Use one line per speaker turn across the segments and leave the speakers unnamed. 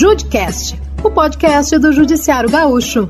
Judcast, o podcast do Judiciário Gaúcho.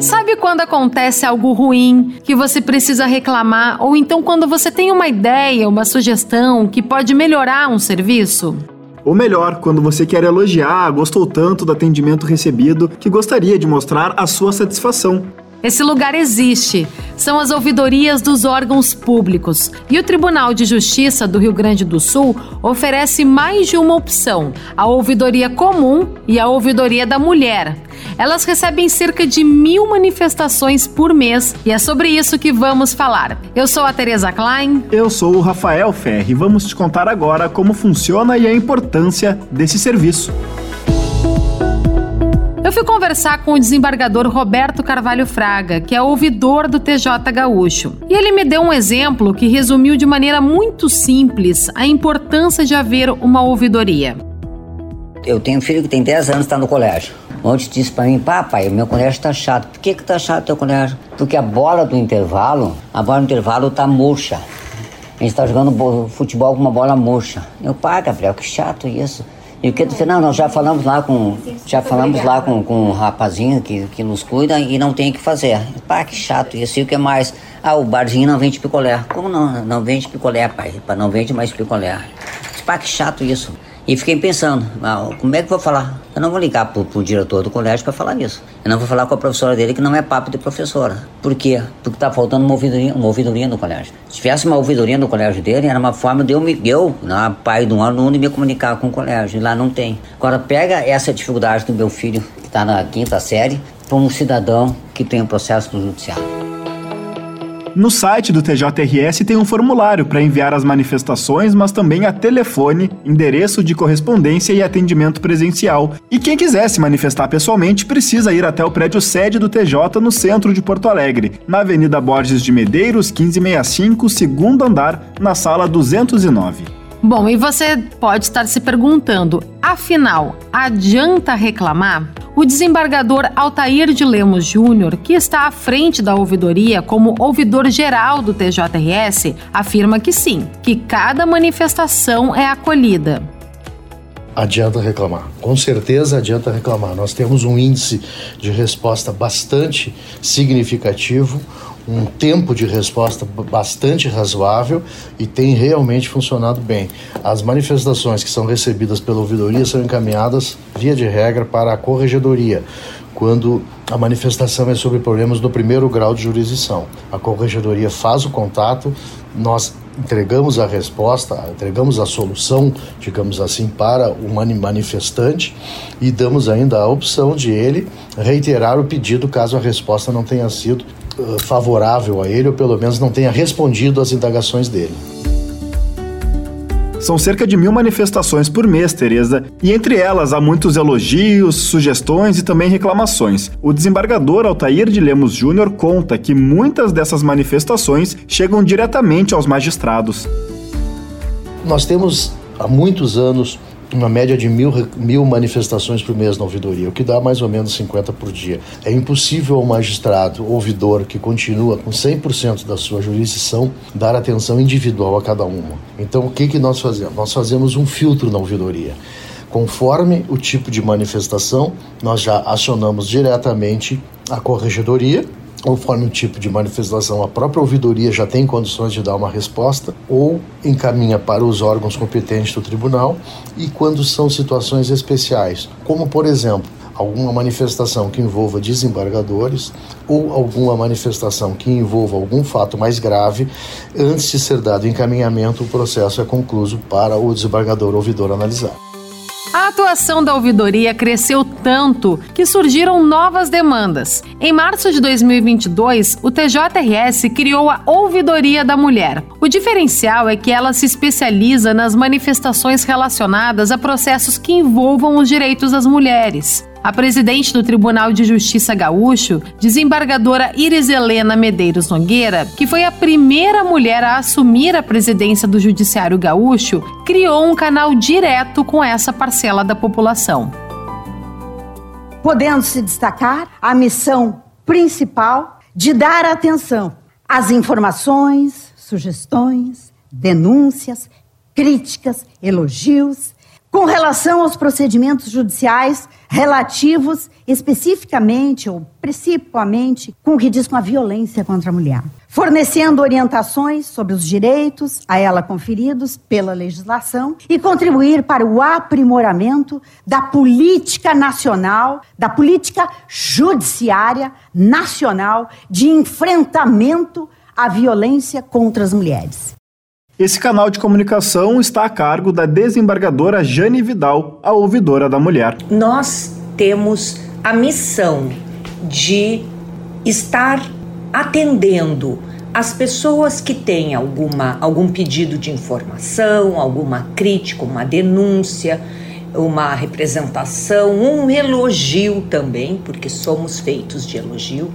Sabe quando acontece algo ruim que você precisa reclamar, ou então quando você tem uma ideia, uma sugestão que pode melhorar um serviço?
Ou melhor, quando você quer elogiar, gostou tanto do atendimento recebido que gostaria de mostrar a sua satisfação.
Esse lugar existe. São as ouvidorias dos órgãos públicos. E o Tribunal de Justiça do Rio Grande do Sul oferece mais de uma opção: a ouvidoria comum e a ouvidoria da mulher. Elas recebem cerca de mil manifestações por mês e é sobre isso que vamos falar. Eu sou a Tereza Klein.
Eu sou o Rafael Ferri vamos te contar agora como funciona e a importância desse serviço.
Eu fui conversar com o desembargador Roberto Carvalho Fraga, que é ouvidor do TJ Gaúcho. E ele me deu um exemplo que resumiu de maneira muito simples a importância de haver uma ouvidoria.
Eu tenho um filho que tem 10 anos e está no colégio. Ontem disse para mim, papai, meu colégio está chato. Por que que tá chato o teu colégio? Porque a bola do intervalo, a bola do intervalo tá murcha. A gente está jogando futebol com uma bola murcha. Eu, pai, Gabriel, que chato isso. E o que tu fez? Não, nós já falamos lá com. Já falamos lá com, com um rapazinho que, que nos cuida e não tem o que fazer. Pá, que chato isso. E o que mais? Ah, o barzinho não vende picolé. Como não? Não vende picolé, pai. Não vende mais picolé. Pá, que chato isso. E fiquei pensando, ah, como é que eu vou falar? Eu não vou ligar pro, pro diretor do colégio para falar isso. Eu não vou falar com a professora dele que não é papo de professora. Por quê? Porque tá faltando uma ouvidoria, uma ouvidoria no colégio. Se tivesse uma ouvidoria no colégio dele, era uma forma de eu, me, eu né, pai de um aluno, me comunicar com o colégio. E lá não tem. Agora pega essa dificuldade do meu filho, que está na quinta série, para um cidadão que tem um processo no judiciário.
No site do TJRS tem um formulário para enviar as manifestações, mas também a telefone, endereço de correspondência e atendimento presencial. E quem quiser se manifestar pessoalmente precisa ir até o prédio sede do TJ no centro de Porto Alegre, na Avenida Borges de Medeiros, 1565, segundo andar, na sala 209.
Bom, e você pode estar se perguntando, afinal, adianta reclamar? O desembargador Altair de Lemos Júnior, que está à frente da ouvidoria como ouvidor geral do TJRS, afirma que sim, que cada manifestação é acolhida.
Adianta reclamar, com certeza adianta reclamar. Nós temos um índice de resposta bastante significativo, um tempo de resposta bastante razoável e tem realmente funcionado bem. As manifestações que são recebidas pela ouvidoria são encaminhadas, via de regra, para a corregedoria, quando a manifestação é sobre problemas do primeiro grau de jurisdição. A corregedoria faz o contato, nós entregamos a resposta, entregamos a solução, digamos assim, para o manifestante e damos ainda a opção de ele reiterar o pedido caso a resposta não tenha sido favorável a ele ou pelo menos não tenha respondido às indagações dele.
São cerca de mil manifestações por mês, Tereza, e entre elas há muitos elogios, sugestões e também reclamações. O desembargador Altair de Lemos Júnior conta que muitas dessas manifestações chegam diretamente aos magistrados.
Nós temos há muitos anos uma média de mil, mil manifestações por mês na ouvidoria, o que dá mais ou menos 50 por dia. É impossível ao magistrado, ouvidor, que continua com 100% da sua jurisdição, dar atenção individual a cada uma. Então, o que, que nós fazemos? Nós fazemos um filtro na ouvidoria. Conforme o tipo de manifestação, nós já acionamos diretamente a corregedoria, conforme o tipo de manifestação, a própria ouvidoria já tem condições de dar uma resposta ou encaminha para os órgãos competentes do tribunal e quando são situações especiais, como por exemplo, alguma manifestação que envolva desembargadores ou alguma manifestação que envolva algum fato mais grave, antes de ser dado encaminhamento, o processo é concluído para o desembargador ouvidor analisar.
A atuação da ouvidoria cresceu tanto que surgiram novas demandas. Em março de 2022, o TJRS criou a Ouvidoria da Mulher. O diferencial é que ela se especializa nas manifestações relacionadas a processos que envolvam os direitos das mulheres. A presidente do Tribunal de Justiça Gaúcho, desembargadora Iris Helena Medeiros Nogueira, que foi a primeira mulher a assumir a presidência do Judiciário Gaúcho, criou um canal direto com essa parcela da população.
Podendo se destacar a missão principal de dar atenção às informações, sugestões, denúncias, críticas, elogios. Com relação aos procedimentos judiciais relativos especificamente ou principalmente com o que diz com a violência contra a mulher, fornecendo orientações sobre os direitos a ela conferidos pela legislação e contribuir para o aprimoramento da política nacional, da política judiciária nacional de enfrentamento à violência contra as mulheres.
Esse canal de comunicação está a cargo da desembargadora Jane Vidal, a ouvidora da mulher.
Nós temos a missão de estar atendendo as pessoas que têm alguma, algum pedido de informação, alguma crítica, uma denúncia, uma representação, um elogio também, porque somos feitos de elogio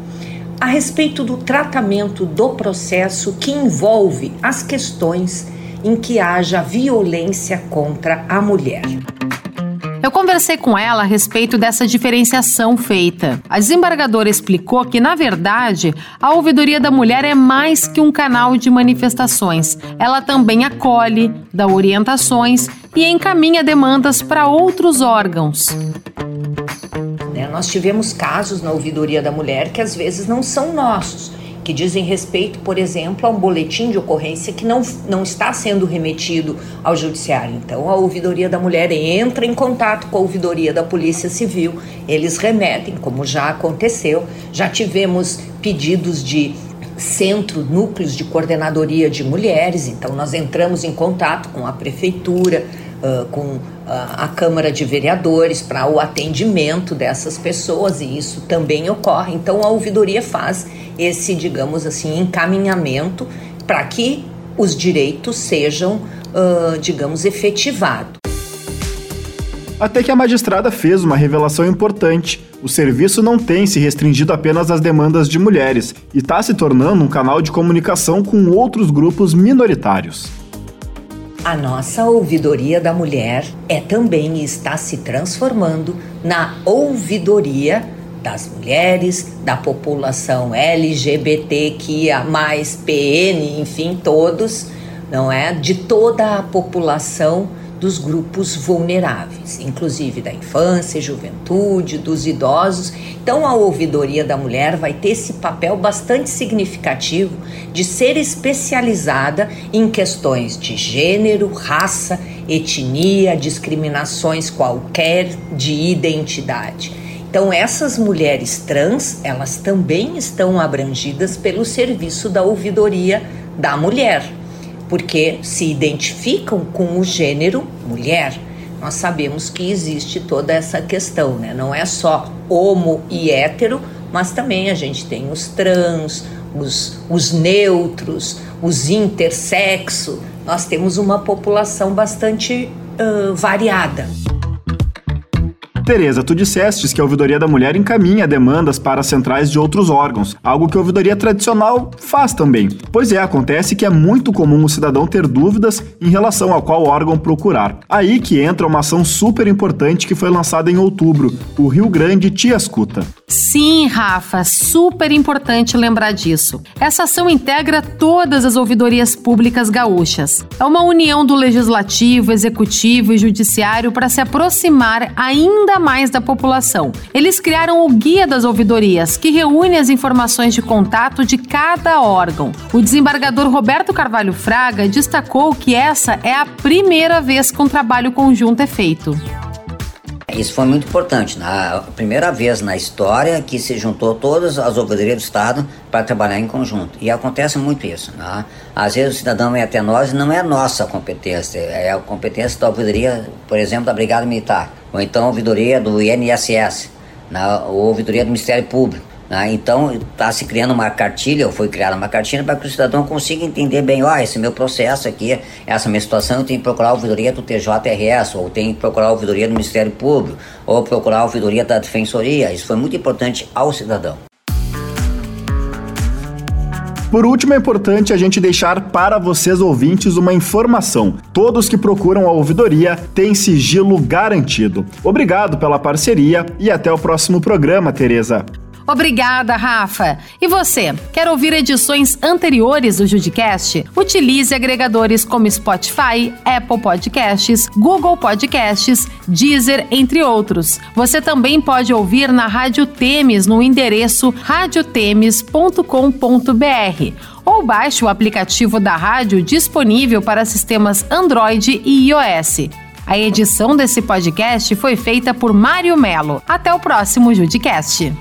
a respeito do tratamento do processo que envolve as questões em que haja violência contra a mulher.
Eu conversei com ela a respeito dessa diferenciação feita. A desembargadora explicou que, na verdade, a ouvidoria da mulher é mais que um canal de manifestações. Ela também acolhe, dá orientações e encaminha demandas para outros órgãos.
Nós tivemos casos na ouvidoria da mulher que às vezes não são nossos, que dizem respeito, por exemplo, a um boletim de ocorrência que não, não está sendo remetido ao judiciário. Então, a ouvidoria da mulher entra em contato com a ouvidoria da Polícia Civil, eles remetem, como já aconteceu. Já tivemos pedidos de centro, núcleos de coordenadoria de mulheres, então nós entramos em contato com a prefeitura, uh, com a Câmara de Vereadores para o atendimento dessas pessoas e isso também ocorre. Então a ouvidoria faz esse, digamos assim, encaminhamento para que os direitos sejam, uh, digamos, efetivados.
Até que a magistrada fez uma revelação importante. O serviço não tem se restringido apenas às demandas de mulheres e está se tornando um canal de comunicação com outros grupos minoritários.
A nossa ouvidoria da mulher é também está se transformando na ouvidoria das mulheres, da população LGBTQIA, PN, enfim, todos, não é? De toda a população dos grupos vulneráveis, inclusive da infância, juventude, dos idosos. Então, a ouvidoria da mulher vai ter esse papel bastante significativo de ser especializada em questões de gênero, raça, etnia, discriminações qualquer de identidade. Então, essas mulheres trans, elas também estão abrangidas pelo serviço da ouvidoria da mulher porque se identificam com o gênero mulher. Nós sabemos que existe toda essa questão, né? Não é só homo e hétero, mas também a gente tem os trans, os, os neutros, os intersexo. Nós temos uma população bastante uh, variada.
Tereza, tu dissestes que a ouvidoria da mulher encaminha demandas para centrais de outros órgãos, algo que a ouvidoria tradicional faz também. Pois é, acontece que é muito comum o cidadão ter dúvidas em relação a qual órgão procurar. Aí que entra uma ação super importante que foi lançada em outubro, o Rio Grande Te Escuta.
Sim, Rafa, super importante lembrar disso. Essa ação integra todas as ouvidorias públicas gaúchas. É uma união do legislativo, executivo e judiciário para se aproximar ainda mais da população. Eles criaram o Guia das Ouvidorias, que reúne as informações de contato de cada órgão. O desembargador Roberto Carvalho Fraga destacou que essa é a primeira vez que um trabalho conjunto é feito.
Isso foi muito importante. A primeira vez na história que se juntou todas as ouvidorias do Estado para trabalhar em conjunto. E acontece muito isso. Né? Às vezes o cidadão vem até nós e não é nossa competência, é a competência da ouvidoria, por exemplo, da Brigada Militar ou então a ouvidoria do INSS, na, ou ouvidoria do Ministério Público. Né? Então está se criando uma cartilha, ou foi criada uma cartilha para que o cidadão consiga entender bem, ó, oh, esse meu processo aqui, essa minha situação, eu tenho que procurar a ouvidoria do TJRS, ou tenho que procurar a ouvidoria do Ministério Público, ou procurar a ouvidoria da Defensoria. Isso foi muito importante ao cidadão.
Por último, é importante a gente deixar para vocês ouvintes uma informação. Todos que procuram a ouvidoria têm sigilo garantido. Obrigado pela parceria e até o próximo programa, Tereza.
Obrigada, Rafa. E você, quer ouvir edições anteriores do Judicast? Utilize agregadores como Spotify, Apple Podcasts, Google Podcasts, Deezer, entre outros. Você também pode ouvir na Rádio Temes no endereço radiotemes.com.br ou baixe o aplicativo da rádio disponível para sistemas Android e iOS. A edição desse podcast foi feita por Mário Melo. Até o próximo Judicast.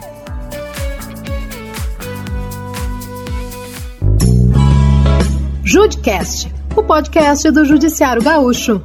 Judicast, o podcast do Judiciário Gaúcho.